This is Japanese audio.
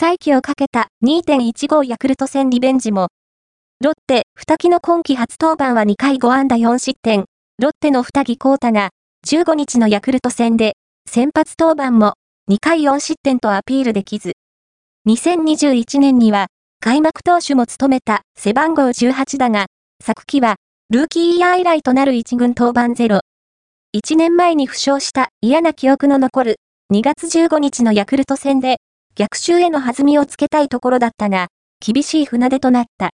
再起をかけた2.15ヤクルト戦リベンジも、ロッテ、二木の今季初登板は2回5安打4失点、ロッテの二木光太が15日のヤクルト戦で先発登板も2回4失点とアピールできず、2021年には開幕投手も務めた背番号18だが、昨季はルーキーイヤー以来となる1軍登板ゼロ。1年前に負傷した嫌な記憶の残る2月15日のヤクルト戦で逆襲への弾みをつけたいところだったが、厳しい船出となった。